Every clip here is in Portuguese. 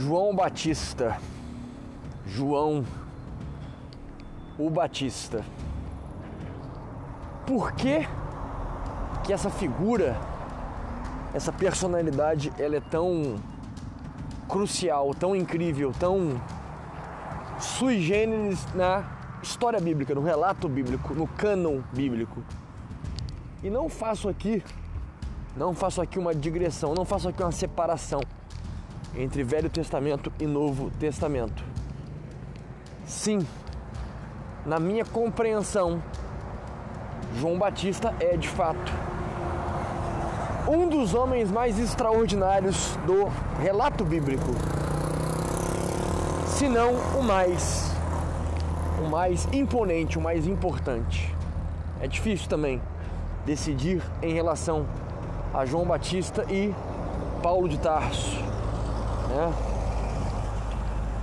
João Batista. João o Batista. Por que que essa figura, essa personalidade, ela é tão crucial, tão incrível, tão sui generis na história bíblica, no relato bíblico, no cânon bíblico? E não faço aqui, não faço aqui uma digressão, não faço aqui uma separação entre Velho Testamento e Novo Testamento. Sim, na minha compreensão, João Batista é de fato um dos homens mais extraordinários do relato bíblico, se não o mais, o mais imponente, o mais importante. É difícil também decidir em relação a João Batista e Paulo de Tarso, né?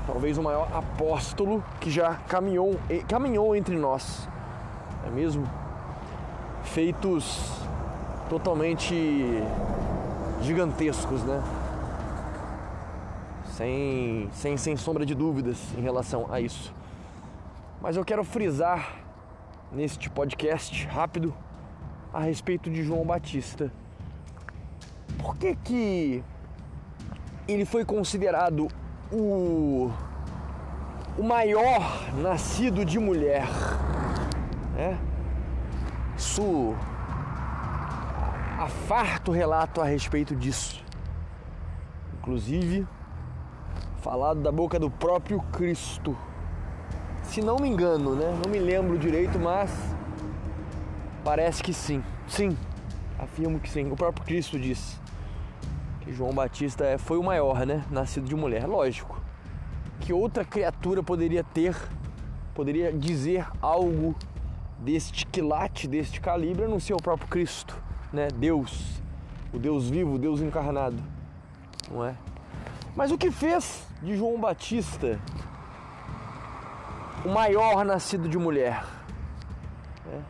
Talvez o maior apóstolo que já caminhou, caminhou entre nós, é mesmo? Feitos totalmente gigantescos, né? Sem, sem, sem sombra de dúvidas em relação a isso. Mas eu quero frisar neste podcast rápido a respeito de João Batista. Por que que ele foi considerado o, o maior nascido de mulher? Né? Isso há farto relato a respeito disso. Inclusive, falado da boca do próprio Cristo. Se não me engano, né? Não me lembro direito, mas parece que sim. Sim, afirmo que sim. O próprio Cristo disse João Batista é, foi o maior, né? Nascido de mulher. Lógico. Que outra criatura poderia ter, poderia dizer algo deste quilate, deste calibre, a não ser o próprio Cristo, né? Deus, o Deus vivo, o Deus encarnado, não é? Mas o que fez de João Batista o maior nascido de mulher? Né?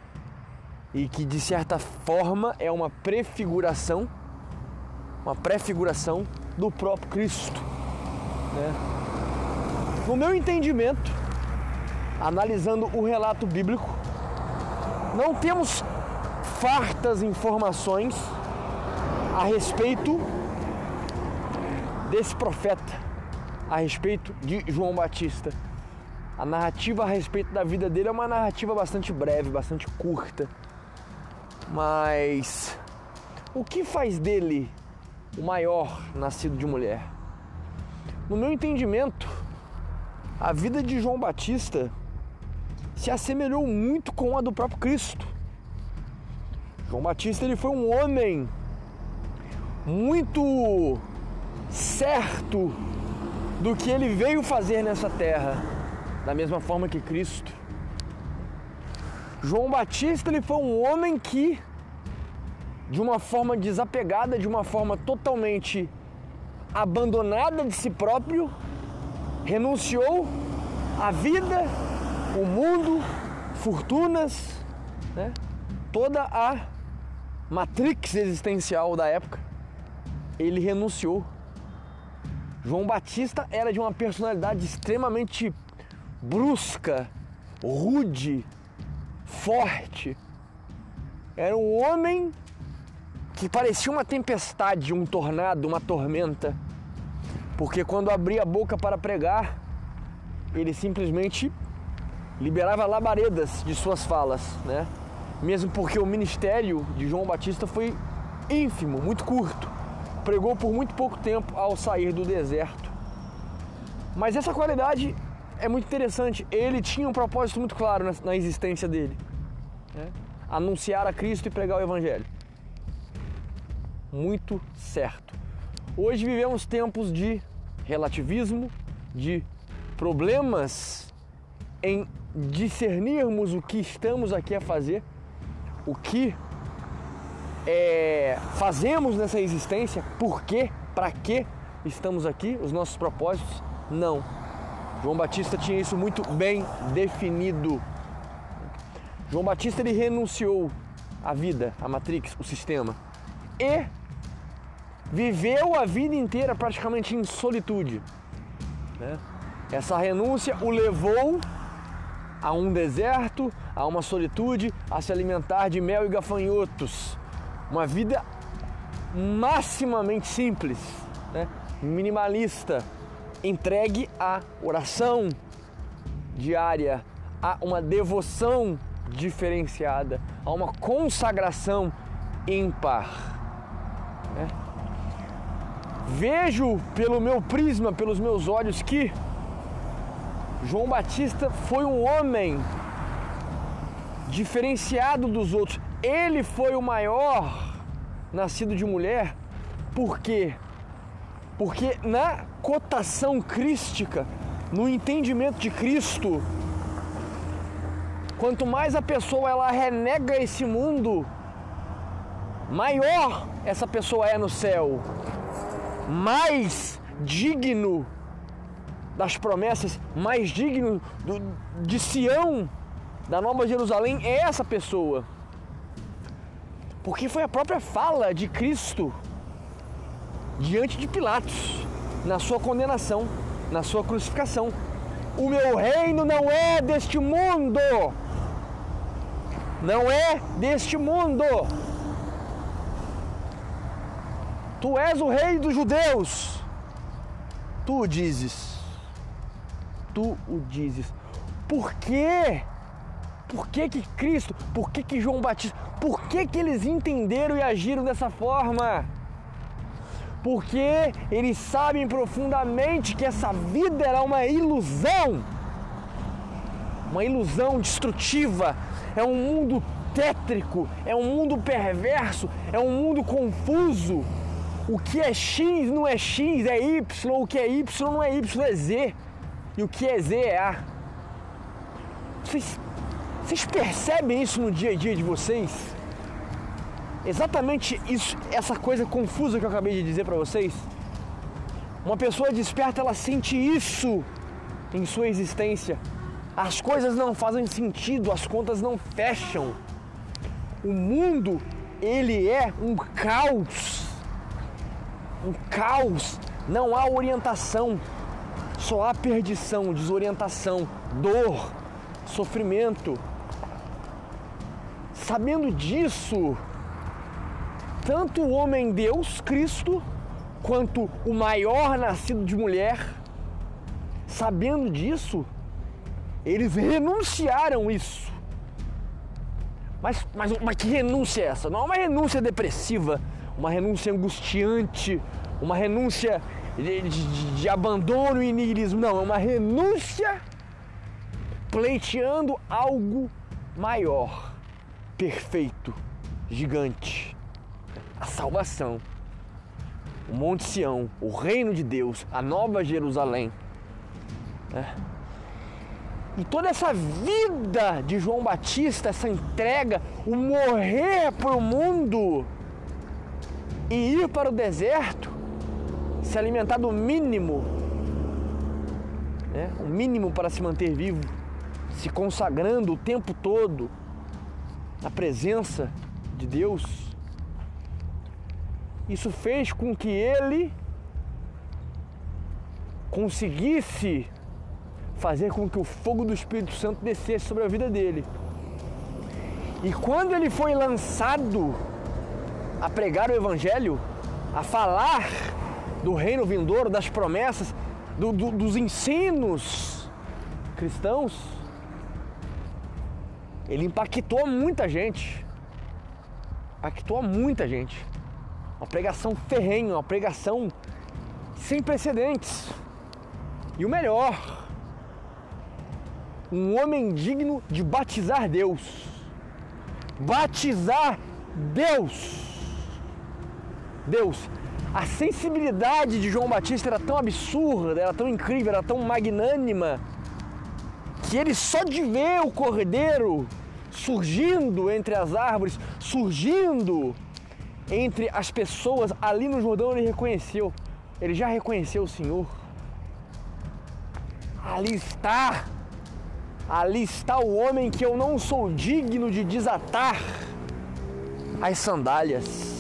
E que de certa forma é uma prefiguração, uma prefiguração do próprio Cristo, né? No meu entendimento, analisando o relato bíblico, não temos fartas informações a respeito desse profeta, a respeito de João Batista. A narrativa a respeito da vida dele é uma narrativa bastante breve, bastante curta. Mas o que faz dele o maior nascido de mulher? No meu entendimento, a vida de João Batista se assemelhou muito com a do próprio Cristo. João Batista ele foi um homem muito certo do que ele veio fazer nessa terra, da mesma forma que Cristo. João Batista ele foi um homem que de uma forma desapegada, de uma forma totalmente abandonada de si próprio, renunciou à vida, o mundo, fortunas, né? toda a matrix existencial da época, ele renunciou. João Batista era de uma personalidade extremamente brusca, rude, forte. Era um homem que parecia uma tempestade, um tornado, uma tormenta. Porque quando abria a boca para pregar, ele simplesmente liberava labaredas de suas falas, né? Mesmo porque o ministério de João Batista foi ínfimo, muito curto. Pregou por muito pouco tempo ao sair do deserto. Mas essa qualidade é muito interessante. Ele tinha um propósito muito claro na, existência dele: né? anunciar a Cristo e pregar o Evangelho. Muito certo. Hoje vivemos tempos de relativismo, de problemas em discernirmos o que estamos aqui a fazer, o que é, fazemos nessa existência, por quê, para que estamos aqui, os nossos propósitos. Não. João Batista tinha isso muito bem definido. João Batista ele renunciou à vida, à matrix, o sistema e viveu a vida inteira praticamente em solitude, Né? Essa renúncia o levou a um deserto, a uma solitude, a se alimentar de mel e gafanhotos. Uma vida maximamente simples, né? minimalista, entregue à oração diária, a uma devoção diferenciada, a uma consagração ímpar. Né? Vejo pelo meu prisma, pelos meus olhos, que João Batista foi um homem diferenciado dos outros. Ele foi o maior nascido de mulher. Por quê? Porque na cotação crística, no entendimento de Cristo, quanto mais a pessoa ela renega esse mundo, maior essa pessoa é no céu, mais digno das promessas, mais digno do, de Sião, da Nova Jerusalém, é essa pessoa. Porque foi a própria fala de Cristo diante de Pilatos, na sua condenação, na sua crucificação. O meu reino não é deste mundo. Não é deste mundo. Tu és o rei dos judeus. Tu o dizes tu o dizes. Por quê? Por que que Cristo, por que que João Batista, por que que eles entenderam e agiram dessa forma? Porque eles sabem profundamente que essa vida era uma ilusão. Uma ilusão destrutiva. É um mundo tétrico, é um mundo perverso, é um mundo confuso. O que é X não é X, é Y, o que é Y não é Y, é Z e o que é Z é A. Vocês, vocês percebem isso no dia a dia de vocês? Exatamente isso, essa coisa confusa que eu acabei de dizer para vocês. Uma pessoa desperta, ela sente isso em sua existência. As coisas não fazem sentido, as contas não fecham. O mundo, ele é um caos. Um caos. Não há orientação. Só há perdição, desorientação, dor, sofrimento. Sabendo disso, tanto o homem Deus, Cristo, quanto o maior nascido de mulher, sabendo disso, eles renunciaram isso. Mas, mas, mas que renúncia é essa? Não é uma renúncia depressiva, uma renúncia angustiante, uma renúncia de, de, de abandono e niilismo. Não, é uma renúncia pleiteando algo maior, perfeito, gigante. A salvação, o Monte Sião, o reino de Deus, a nova Jerusalém. Né? E toda essa vida de João Batista, essa entrega, o morrer para o mundo e ir para o deserto, se alimentar do mínimo, né? o mínimo para se manter vivo, se consagrando o tempo todo na presença de Deus. Isso fez com que ele conseguisse fazer com que o fogo do Espírito Santo descesse sobre a vida dele. E quando ele foi lançado a pregar o Evangelho, a falar do reino vindouro, das promessas, do, do, dos ensinos cristãos, ele impactou muita gente. Impactou muita gente. Uma pregação ferrenha, uma pregação sem precedentes. E o melhor, um homem digno de batizar Deus. Batizar Deus. Deus a sensibilidade de João Batista era tão absurda, era tão incrível, era tão magnânima, que ele só de ver o cordeiro surgindo entre as árvores, surgindo entre as pessoas ali no Jordão, ele reconheceu. Ele já reconheceu o Senhor. Ali está. Ali está o homem que eu não sou digno de desatar as sandálias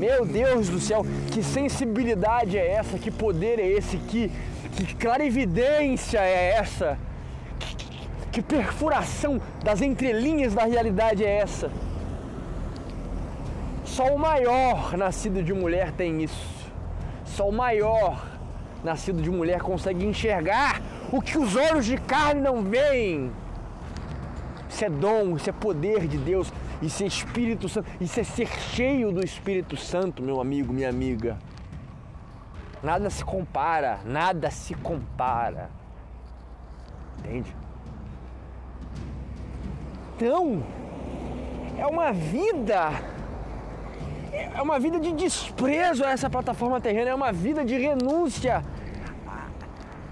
Meu Deus do céu, que sensibilidade é essa? Que poder é esse? Que, que clarividência é essa? Que, que perfuração das entrelinhas da realidade é essa? Só o maior nascido de mulher tem isso. Só o maior nascido de mulher consegue enxergar o que os olhos de carne não veem. Isso é dom, isso é poder de Deus, isso é Espírito Santo, isso é ser cheio do Espírito Santo, meu amigo, minha amiga. Nada se compara, nada se compara. Entende? Então, é uma vida é uma vida de desprezo a essa plataforma terrena, é uma vida de renúncia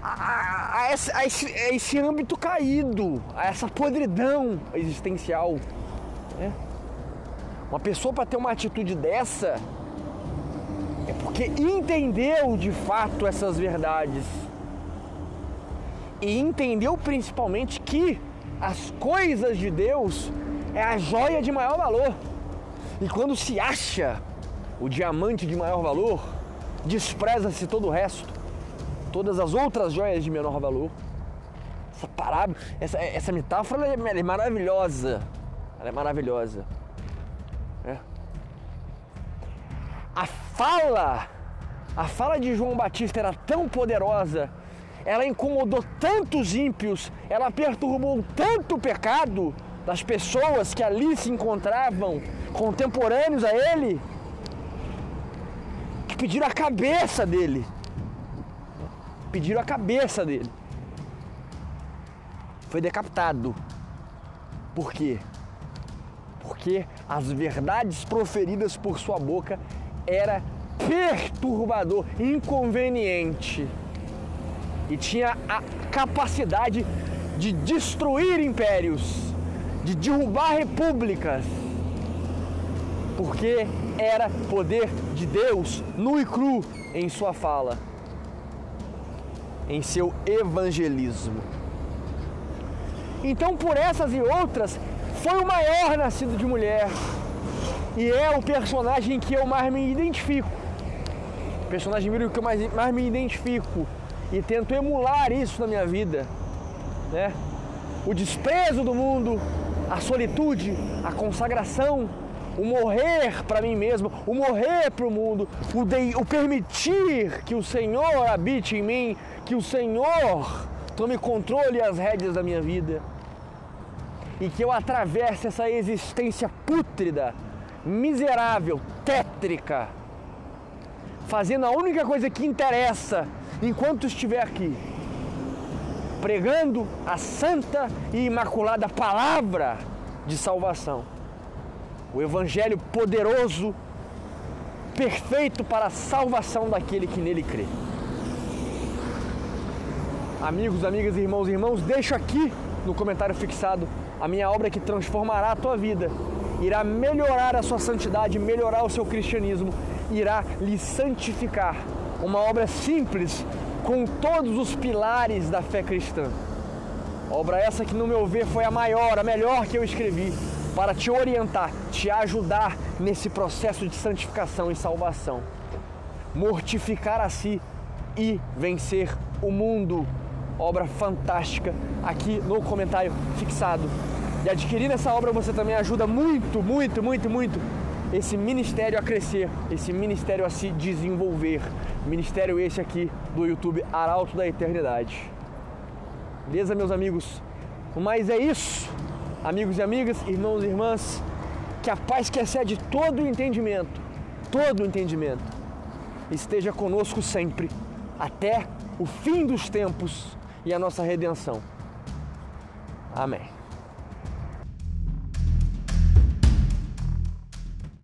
a, a, a, esse, a, esse, âmbito caído, a essa podridão existencial. Né? Uma pessoa para ter uma atitude dessa é porque entendeu de fato essas verdades e entendeu principalmente que as coisas de Deus é a joia de maior valor. E quando se acha o diamante de maior valor, despreza-se todo o resto todas as outras joias de menor valor. Essa parábola, essa, essa metáfora é, maravilhosa. Ela é maravilhosa. É. A fala, a fala de João Batista era tão poderosa, ela incomodou tantos ímpios, ela perturbou tanto o pecado das pessoas que ali se encontravam, contemporâneos a ele, que pediram a cabeça dele pediram a cabeça dele. Foi decapitado. Por quê? Porque as verdades proferidas por sua boca era perturbador, inconveniente e tinha a capacidade de destruir impérios, de derrubar repúblicas, porque era poder de Deus nu e cru em sua fala em seu evangelismo. Então, por essas e outras, foi o maior nascido de mulher. E é o personagem que eu mais me identifico. O personagem que eu mais, mais me identifico. E tento emular isso na minha vida. Né? O desprezo do mundo, a solitude, a consagração, o morrer para mim mesmo, o morrer para o mundo, o, de, o permitir que o Senhor habite em mim, que o Senhor tome controle as rédeas da minha vida e que eu atravesse essa existência pútrida, miserável, tétrica, fazendo a única coisa que interessa enquanto estiver aqui, pregando a santa e imaculada palavra de salvação o Evangelho poderoso, perfeito para a salvação daquele que nele crê. Amigos, amigas, irmãos e irmãos, deixo aqui no comentário fixado a minha obra que transformará a tua vida, irá melhorar a sua santidade, melhorar o seu cristianismo, irá lhe santificar. Uma obra simples, com todos os pilares da fé cristã. Obra essa que, no meu ver, foi a maior, a melhor que eu escrevi para te orientar, te ajudar nesse processo de santificação e salvação. Mortificar a si e vencer o mundo. Obra fantástica aqui no comentário fixado. E adquirindo essa obra você também ajuda muito, muito, muito, muito esse ministério a crescer, esse ministério a se desenvolver. Ministério esse aqui do YouTube Arauto da Eternidade. Beleza, meus amigos? Mas é isso amigos e amigas, irmãos e irmãs, que a paz que excede todo o entendimento, todo o entendimento, esteja conosco sempre, até o fim dos tempos e a nossa redenção. Amém.